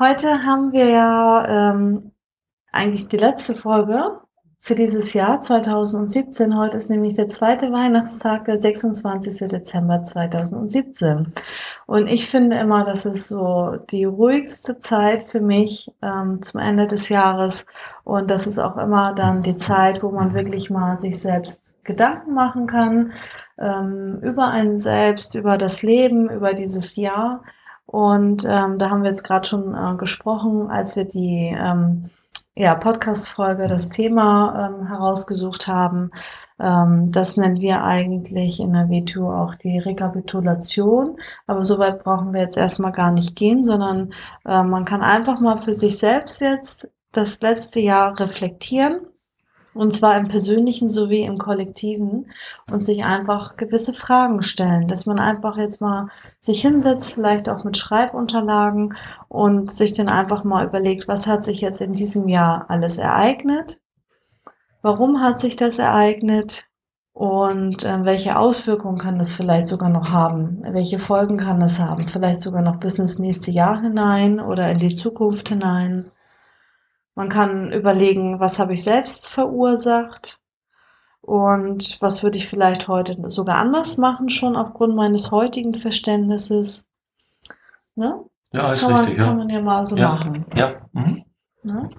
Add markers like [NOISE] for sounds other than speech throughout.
Heute haben wir ja ähm, eigentlich die letzte Folge für dieses Jahr 2017. Heute ist nämlich der zweite Weihnachtstag, der 26. Dezember 2017. Und ich finde immer, das ist so die ruhigste Zeit für mich ähm, zum Ende des Jahres. Und das ist auch immer dann die Zeit, wo man wirklich mal sich selbst Gedanken machen kann ähm, über einen selbst, über das Leben, über dieses Jahr. Und ähm, da haben wir jetzt gerade schon äh, gesprochen, als wir die ähm, ja, Podcast-Folge, das Thema ähm, herausgesucht haben. Ähm, das nennen wir eigentlich in der WTO auch die Rekapitulation. Aber so weit brauchen wir jetzt erstmal gar nicht gehen, sondern äh, man kann einfach mal für sich selbst jetzt das letzte Jahr reflektieren und zwar im persönlichen sowie im kollektiven und sich einfach gewisse Fragen stellen, dass man einfach jetzt mal sich hinsetzt, vielleicht auch mit Schreibunterlagen und sich dann einfach mal überlegt, was hat sich jetzt in diesem Jahr alles ereignet? Warum hat sich das ereignet? Und äh, welche Auswirkungen kann das vielleicht sogar noch haben? Welche Folgen kann das haben? Vielleicht sogar noch bis ins nächste Jahr hinein oder in die Zukunft hinein? Man kann überlegen, was habe ich selbst verursacht und was würde ich vielleicht heute sogar anders machen, schon aufgrund meines heutigen Verständnisses. Ne? Ja, das ist kann richtig. Man, ja. kann man ja mal so ja. machen. Ja. Mhm. Ne?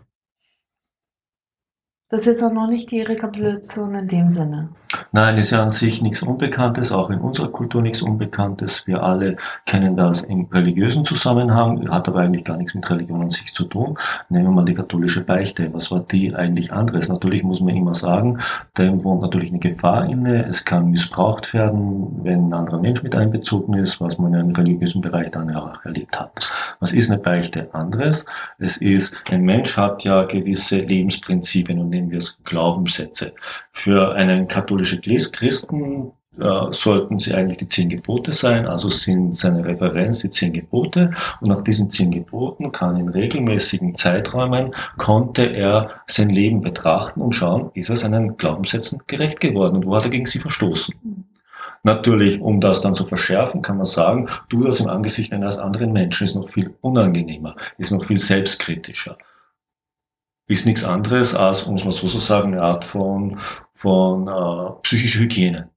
Das ist auch noch nicht die Rekapitulation in dem Sinne. Nein, ist ja an sich nichts Unbekanntes, auch in unserer Kultur nichts Unbekanntes. Wir alle kennen das im religiösen Zusammenhang, hat aber eigentlich gar nichts mit Religion an sich zu tun. Nehmen wir mal die katholische Beichte. Was war die eigentlich anderes? Natürlich muss man immer sagen, dem wohnt natürlich eine Gefahr inne. Es kann missbraucht werden, wenn ein anderer Mensch mit einbezogen ist, was man ja im religiösen Bereich dann ja auch erlebt hat. Was ist eine Beichte anderes? Es ist, ein Mensch hat ja gewisse Lebensprinzipien und nennen wir es Glaubenssätze. Für einen katholischen Christen äh, sollten sie eigentlich die zehn Gebote sein, also sind seine Referenz die zehn Gebote und nach diesen zehn Geboten kann in regelmäßigen Zeiträumen konnte er sein Leben betrachten und schauen, ist er seinen Glaubenssätzen gerecht geworden und wo hat er gegen sie verstoßen. Natürlich, um das dann zu verschärfen, kann man sagen, du das im Angesicht eines anderen Menschen ist noch viel unangenehmer, ist noch viel selbstkritischer ist nichts anderes als, es mal so sagen, eine Art von, von äh, psychischer Hygiene.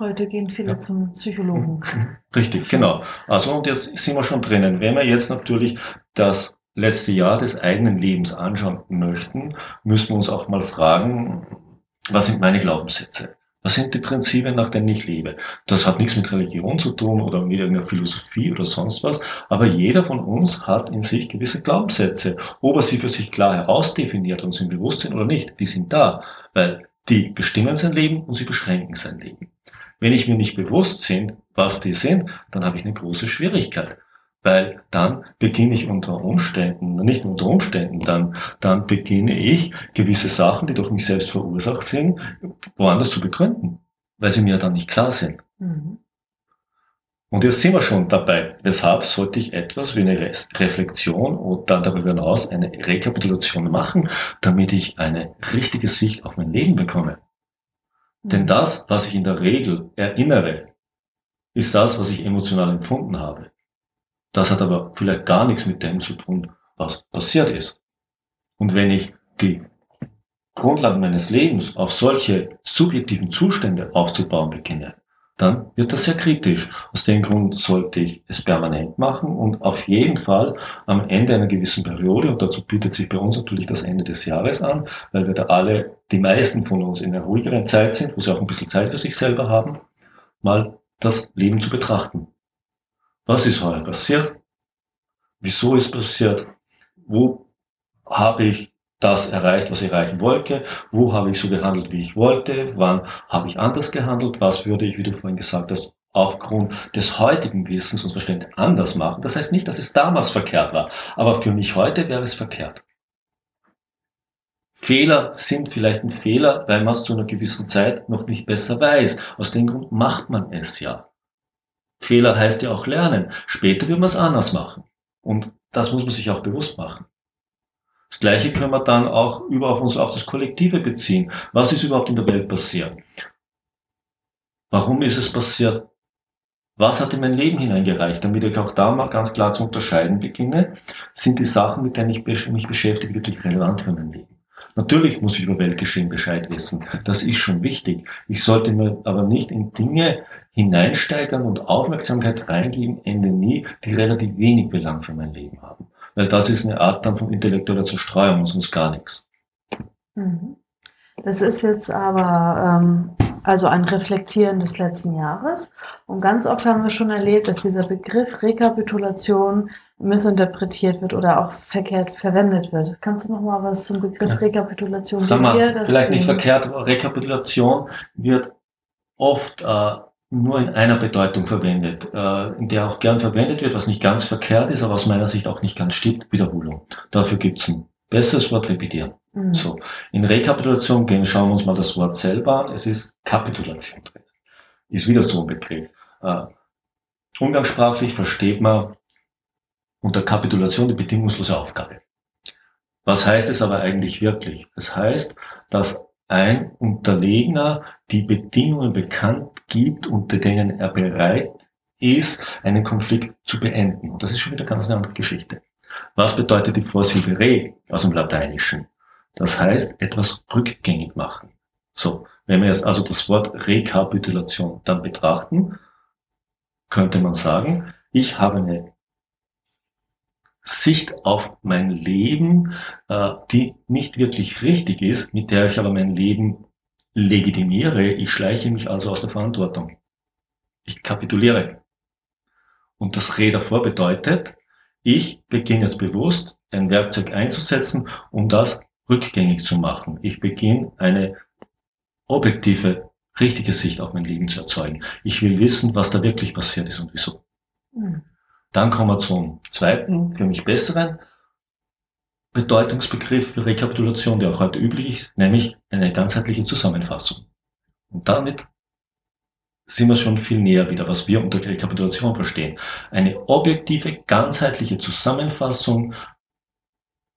Heute gehen viele ja. zum Psychologen. [LAUGHS] Richtig, genau. Also und jetzt sind wir schon drinnen. Wenn wir jetzt natürlich das letzte Jahr des eigenen Lebens anschauen möchten, müssen wir uns auch mal fragen, was sind meine Glaubenssätze? Was sind die Prinzipien, nach denen ich lebe? Das hat nichts mit Religion zu tun oder mit irgendeiner Philosophie oder sonst was, aber jeder von uns hat in sich gewisse Glaubenssätze. Ob er sie für sich klar herausdefiniert und sie bewusst sind oder nicht, die sind da, weil die bestimmen sein Leben und sie beschränken sein Leben. Wenn ich mir nicht bewusst bin, was die sind, dann habe ich eine große Schwierigkeit weil dann beginne ich unter Umständen, nicht unter Umständen, dann, dann beginne ich gewisse Sachen, die durch mich selbst verursacht sind, woanders zu begründen, weil sie mir dann nicht klar sind. Mhm. Und jetzt sind wir schon dabei. Weshalb sollte ich etwas wie eine Reflexion und dann darüber hinaus eine Rekapitulation machen, damit ich eine richtige Sicht auf mein Leben bekomme? Mhm. Denn das, was ich in der Regel erinnere, ist das, was ich emotional empfunden habe. Das hat aber vielleicht gar nichts mit dem zu tun, was passiert ist. Und wenn ich die Grundlagen meines Lebens auf solche subjektiven Zustände aufzubauen beginne, dann wird das sehr kritisch. Aus dem Grund sollte ich es permanent machen und auf jeden Fall am Ende einer gewissen Periode, und dazu bietet sich bei uns natürlich das Ende des Jahres an, weil wir da alle, die meisten von uns in einer ruhigeren Zeit sind, wo sie auch ein bisschen Zeit für sich selber haben, mal das Leben zu betrachten. Was ist heute passiert? Wieso ist passiert? Wo habe ich das erreicht, was ich erreichen wollte? Wo habe ich so gehandelt, wie ich wollte? Wann habe ich anders gehandelt? Was würde ich, wie du vorhin gesagt hast, aufgrund des heutigen Wissens und Verständnisses anders machen. Das heißt nicht, dass es damals verkehrt war, aber für mich heute wäre es verkehrt. Fehler sind vielleicht ein Fehler, weil man es zu einer gewissen Zeit noch nicht besser weiß. Aus dem Grund macht man es ja. Fehler heißt ja auch lernen. Später wird man es anders machen. Und das muss man sich auch bewusst machen. Das Gleiche können wir dann auch über auf uns, auf das Kollektive beziehen. Was ist überhaupt in der Welt passiert? Warum ist es passiert? Was hat in mein Leben hineingereicht? Damit ich auch da mal ganz klar zu unterscheiden beginne, sind die Sachen, mit denen ich mich beschäftige, wirklich relevant für mein Leben. Natürlich muss ich über Weltgeschehen Bescheid wissen. Das ist schon wichtig. Ich sollte mir aber nicht in Dinge hineinsteigern und Aufmerksamkeit reingeben, Ende nie, die relativ wenig Belang für mein Leben haben. Weil das ist eine Art dann von intellektueller Zerstreuung und sonst gar nichts. Mhm. Das ist jetzt aber ähm, also ein Reflektieren des letzten Jahres. Und ganz oft haben wir schon erlebt, dass dieser Begriff Rekapitulation missinterpretiert wird oder auch verkehrt verwendet wird. Kannst du noch mal was zum Begriff ja. Rekapitulation sagen? Vielleicht sehen? nicht verkehrt, aber Rekapitulation wird oft äh, nur in einer Bedeutung verwendet, äh, in der auch gern verwendet wird, was nicht ganz verkehrt ist, aber aus meiner Sicht auch nicht ganz stimmt, Wiederholung. Dafür gibt es ein besseres Wort, repetieren. Mhm. So. In Rekapitulation gehen, schauen wir uns mal das Wort selber an. Es ist Kapitulation drin. Ist wieder so ein Begriff. Äh, umgangssprachlich versteht man unter Kapitulation die bedingungslose Aufgabe. Was heißt es aber eigentlich wirklich? Es das heißt, dass ein Unterlegener die Bedingungen bekannt gibt, unter denen er bereit ist, einen Konflikt zu beenden. Und das ist schon wieder ganz eine andere Geschichte. Was bedeutet die Vorsilbe re aus dem Lateinischen? Das heißt, etwas rückgängig machen. So, wenn wir jetzt also das Wort Rekapitulation dann betrachten, könnte man sagen, ich habe eine Sicht auf mein Leben, äh, die nicht wirklich richtig ist, mit der ich aber mein Leben legitimiere. Ich schleiche mich also aus der Verantwortung. Ich kapituliere. Und das Re davor bedeutet, ich beginne jetzt bewusst ein Werkzeug einzusetzen, um das rückgängig zu machen. Ich beginne eine objektive, richtige Sicht auf mein Leben zu erzeugen. Ich will wissen, was da wirklich passiert ist und wieso. Mhm. Dann kommen wir zum zweiten, für mich besseren Bedeutungsbegriff für Rekapitulation, der auch heute üblich ist, nämlich eine ganzheitliche Zusammenfassung. Und damit sind wir schon viel näher wieder, was wir unter Rekapitulation verstehen. Eine objektive, ganzheitliche Zusammenfassung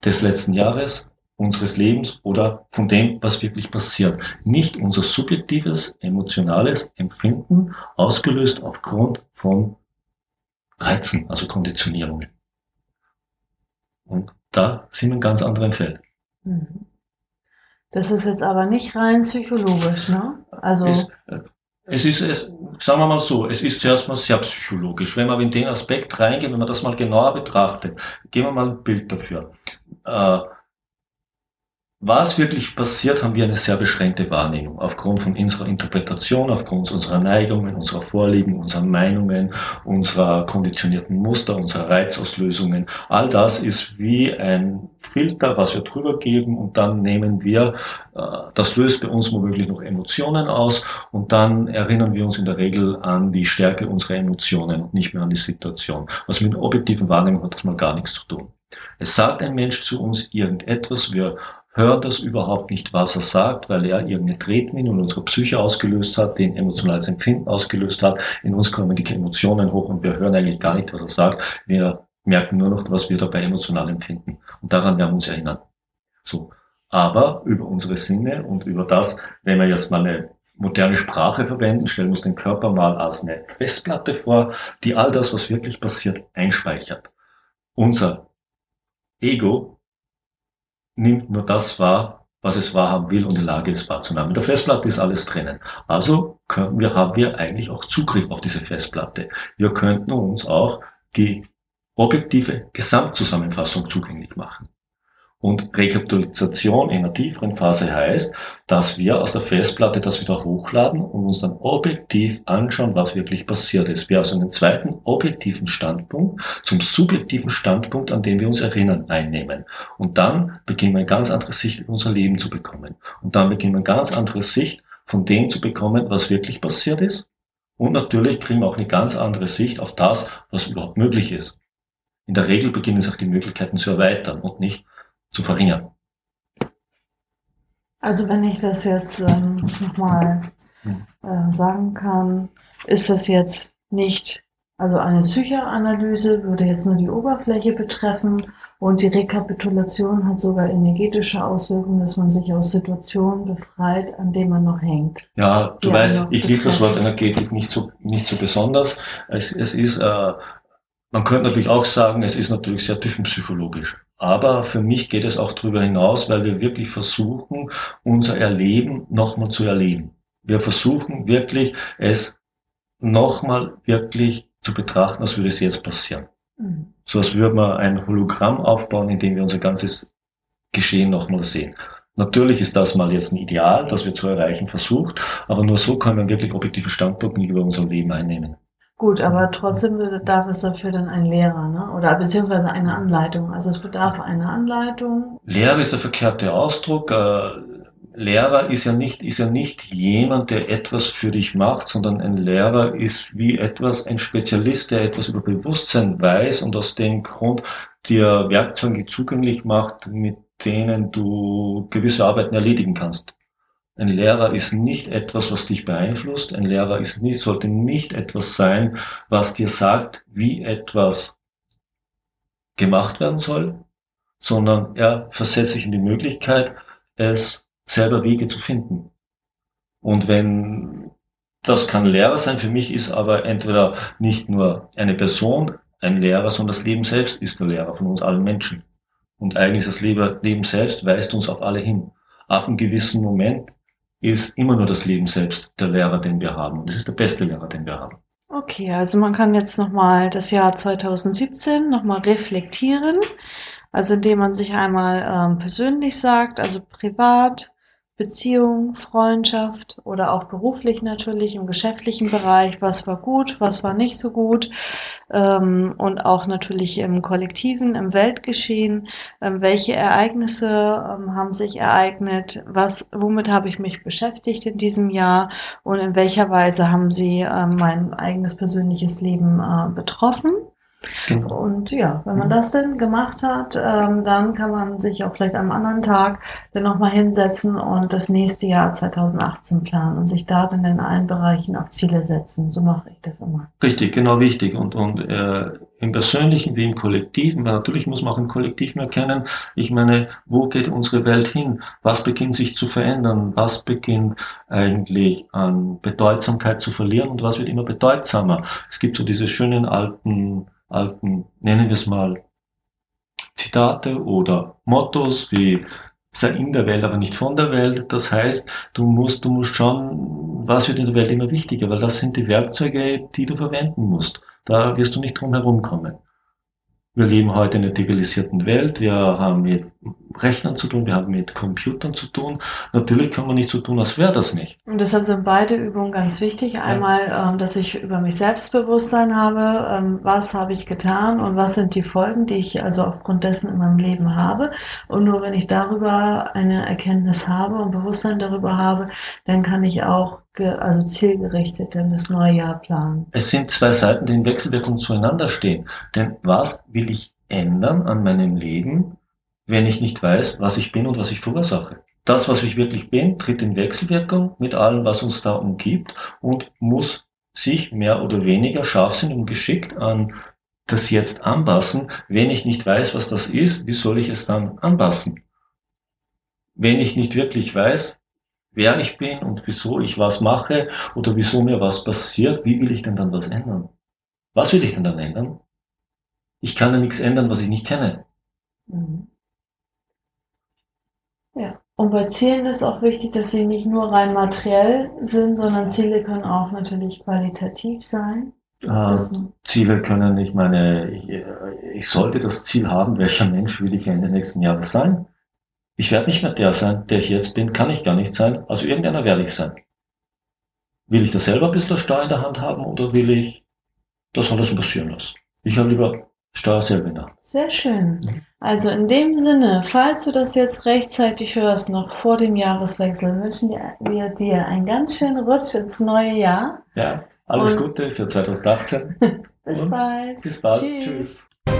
des letzten Jahres, unseres Lebens oder von dem, was wirklich passiert. Nicht unser subjektives, emotionales Empfinden, ausgelöst aufgrund von Reizen, also Konditionierungen. Und da sind wir in ganz anderen Feld. Mhm. Das ist jetzt aber nicht rein psychologisch, ne? Also. Es, äh, es ist, es, sagen wir mal so, es ist zuerst mal sehr psychologisch. Wenn wir in den Aspekt reingehen, wenn man das mal genauer betrachtet, geben wir mal ein Bild dafür. Äh, was wirklich passiert, haben wir eine sehr beschränkte Wahrnehmung. Aufgrund von unserer Interpretation, aufgrund unserer Neigungen, unserer Vorlieben, unserer Meinungen, unserer konditionierten Muster, unserer Reizauslösungen. All das ist wie ein Filter, was wir drüber geben und dann nehmen wir, äh, das löst bei uns womöglich noch Emotionen aus und dann erinnern wir uns in der Regel an die Stärke unserer Emotionen und nicht mehr an die Situation. Was mit objektiven Wahrnehmung hat das mal gar nichts zu tun. Es sagt ein Mensch zu uns irgendetwas, wir hören das überhaupt nicht, was er sagt, weil er irgendeine Tretmine in unserer Psyche ausgelöst hat, den emotionales Empfinden ausgelöst hat. In uns kommen die Emotionen hoch und wir hören eigentlich gar nicht, was er sagt. Wir merken nur noch, was wir dabei emotional empfinden. Und daran werden wir uns erinnern. So. Aber über unsere Sinne und über das, wenn wir jetzt mal eine moderne Sprache verwenden, stellen wir uns den Körper mal als eine Festplatte vor, die all das, was wirklich passiert, einspeichert. Unser Ego nimmt nur das wahr, was es wahrhaben will und in der Lage ist wahrzunehmen. In der Festplatte ist alles drinnen. Also können wir, haben wir eigentlich auch Zugriff auf diese Festplatte. Wir könnten uns auch die objektive Gesamtzusammenfassung zugänglich machen. Und Rekapitulation in einer tieferen Phase heißt, dass wir aus der Festplatte das wieder hochladen und uns dann objektiv anschauen, was wirklich passiert ist. Wir also einen zweiten objektiven Standpunkt zum subjektiven Standpunkt, an den wir uns erinnern, einnehmen. Und dann beginnen wir eine ganz andere Sicht über unser Leben zu bekommen. Und dann beginnen wir eine ganz andere Sicht von dem zu bekommen, was wirklich passiert ist Und natürlich kriegen wir auch eine ganz andere Sicht auf das, was überhaupt möglich ist. In der Regel beginnen sich auch die Möglichkeiten zu erweitern und nicht zu verringern. Also wenn ich das jetzt ähm, nochmal hm. äh, sagen kann, ist das jetzt nicht, also eine Psychoanalyse würde jetzt nur die Oberfläche betreffen und die Rekapitulation hat sogar energetische Auswirkungen, dass man sich aus Situationen befreit, an denen man noch hängt. Ja, du weißt, ich liebe das Wort Energetik nicht so, nicht so besonders. Es, es ist, äh, man könnte natürlich auch sagen, es ist natürlich sehr tiefenpsychologisch. Aber für mich geht es auch darüber hinaus, weil wir wirklich versuchen, unser Erleben nochmal zu erleben. Wir versuchen wirklich, es nochmal wirklich zu betrachten, als würde es jetzt passieren. Mhm. So als würde man ein Hologramm aufbauen, in dem wir unser ganzes Geschehen nochmal sehen. Natürlich ist das mal jetzt ein Ideal, das wir zu erreichen versucht, aber nur so können wir wirklich objektiven Standpunkt über unser Leben einnehmen. Gut, aber trotzdem bedarf es dafür dann ein Lehrer, ne? Oder beziehungsweise eine Anleitung. Also es bedarf einer Anleitung. Lehrer ist der verkehrte Ausdruck. Äh, Lehrer ist ja nicht, ist ja nicht jemand, der etwas für dich macht, sondern ein Lehrer ist wie etwas, ein Spezialist, der etwas über Bewusstsein weiß und aus dem Grund dir Werkzeuge zugänglich macht, mit denen du gewisse Arbeiten erledigen kannst. Ein Lehrer ist nicht etwas, was dich beeinflusst. Ein Lehrer ist nicht, sollte nicht etwas sein, was dir sagt, wie etwas gemacht werden soll, sondern er versetzt sich in die Möglichkeit, es selber Wege zu finden. Und wenn das kann Lehrer sein, für mich ist aber entweder nicht nur eine Person ein Lehrer, sondern das Leben selbst ist der Lehrer von uns allen Menschen. Und eigentlich das Leben selbst weist uns auf alle hin. Ab einem gewissen Moment ist immer nur das Leben selbst der Lehrer, den wir haben. Und es ist der beste Lehrer, den wir haben. Okay, also man kann jetzt nochmal das Jahr 2017 nochmal reflektieren. Also indem man sich einmal ähm, persönlich sagt, also privat, Beziehung, Freundschaft oder auch beruflich natürlich im geschäftlichen Bereich, was war gut, was war nicht so gut? Ähm, und auch natürlich im kollektiven, im Weltgeschehen, ähm, welche Ereignisse ähm, haben sich ereignet, was, womit habe ich mich beschäftigt in diesem Jahr? Und in welcher Weise haben sie mein eigenes persönliches Leben äh, betroffen. Genau. Und ja, wenn man das denn gemacht hat, ähm, dann kann man sich auch vielleicht am anderen Tag dann nochmal hinsetzen und das nächste Jahr 2018 planen und sich da dann in allen Bereichen auch Ziele setzen. So mache ich das immer. Richtig, genau wichtig. Und, und äh, im Persönlichen wie im Kollektiven, weil natürlich muss man auch im Kollektiven erkennen, ich meine, wo geht unsere Welt hin? Was beginnt sich zu verändern? Was beginnt eigentlich an Bedeutsamkeit zu verlieren und was wird immer bedeutsamer? Es gibt so diese schönen alten alten, nennen wir es mal, Zitate oder Mottos wie sei in der Welt, aber nicht von der Welt. Das heißt, du musst, du musst schauen, was wird in der Welt immer wichtiger, weil das sind die Werkzeuge, die du verwenden musst. Da wirst du nicht drum herum kommen. Wir leben heute in einer digitalisierten Welt. Wir haben Rechnern zu tun, wir haben mit Computern zu tun. Natürlich können wir nicht so tun, als wäre das nicht. Und deshalb sind beide Übungen ganz wichtig. Einmal, ja. ähm, dass ich über mich Selbstbewusstsein habe, ähm, was habe ich getan und was sind die Folgen, die ich also aufgrund dessen in meinem Leben habe. Und nur wenn ich darüber eine Erkenntnis habe und Bewusstsein darüber habe, dann kann ich auch also zielgerichtet in das neue Jahr planen. Es sind zwei Seiten, die in Wechselwirkung zueinander stehen. Denn was will ich ändern an meinem Leben, wenn ich nicht weiß, was ich bin und was ich verursache? Das, was ich wirklich bin, tritt in Wechselwirkung mit allem, was uns da umgibt und muss sich mehr oder weniger scharfsinnig und geschickt an das Jetzt anpassen. Wenn ich nicht weiß, was das ist, wie soll ich es dann anpassen? Wenn ich nicht wirklich weiß, wer ich bin und wieso ich was mache oder wieso mir was passiert, wie will ich denn dann was ändern? Was will ich denn dann ändern? Ich kann ja nichts ändern, was ich nicht kenne. Mhm. Und bei Zielen ist auch wichtig, dass sie nicht nur rein materiell sind, sondern Ziele können auch natürlich qualitativ sein. Äh, Ziele können, ich meine, ich, ich sollte das Ziel haben, welcher Mensch will ich Ende nächsten Jahres sein? Ich werde nicht mehr der sein, der ich jetzt bin, kann ich gar nicht sein, also irgendeiner werde ich sein. Will ich da selber ein bisschen Steuer in der Hand haben oder will ich das alles passieren lassen? Ich habe lieber Steuer selber in der Hand. Sehr schön. Also in dem Sinne, falls du das jetzt rechtzeitig hörst, noch vor dem Jahreswechsel, wünschen wir dir einen ganz schönen Rutsch ins neue Jahr. Ja. Alles Und- Gute für 2018. [LAUGHS] Bis Und bald. Bis bald. Tschüss. Tschüss.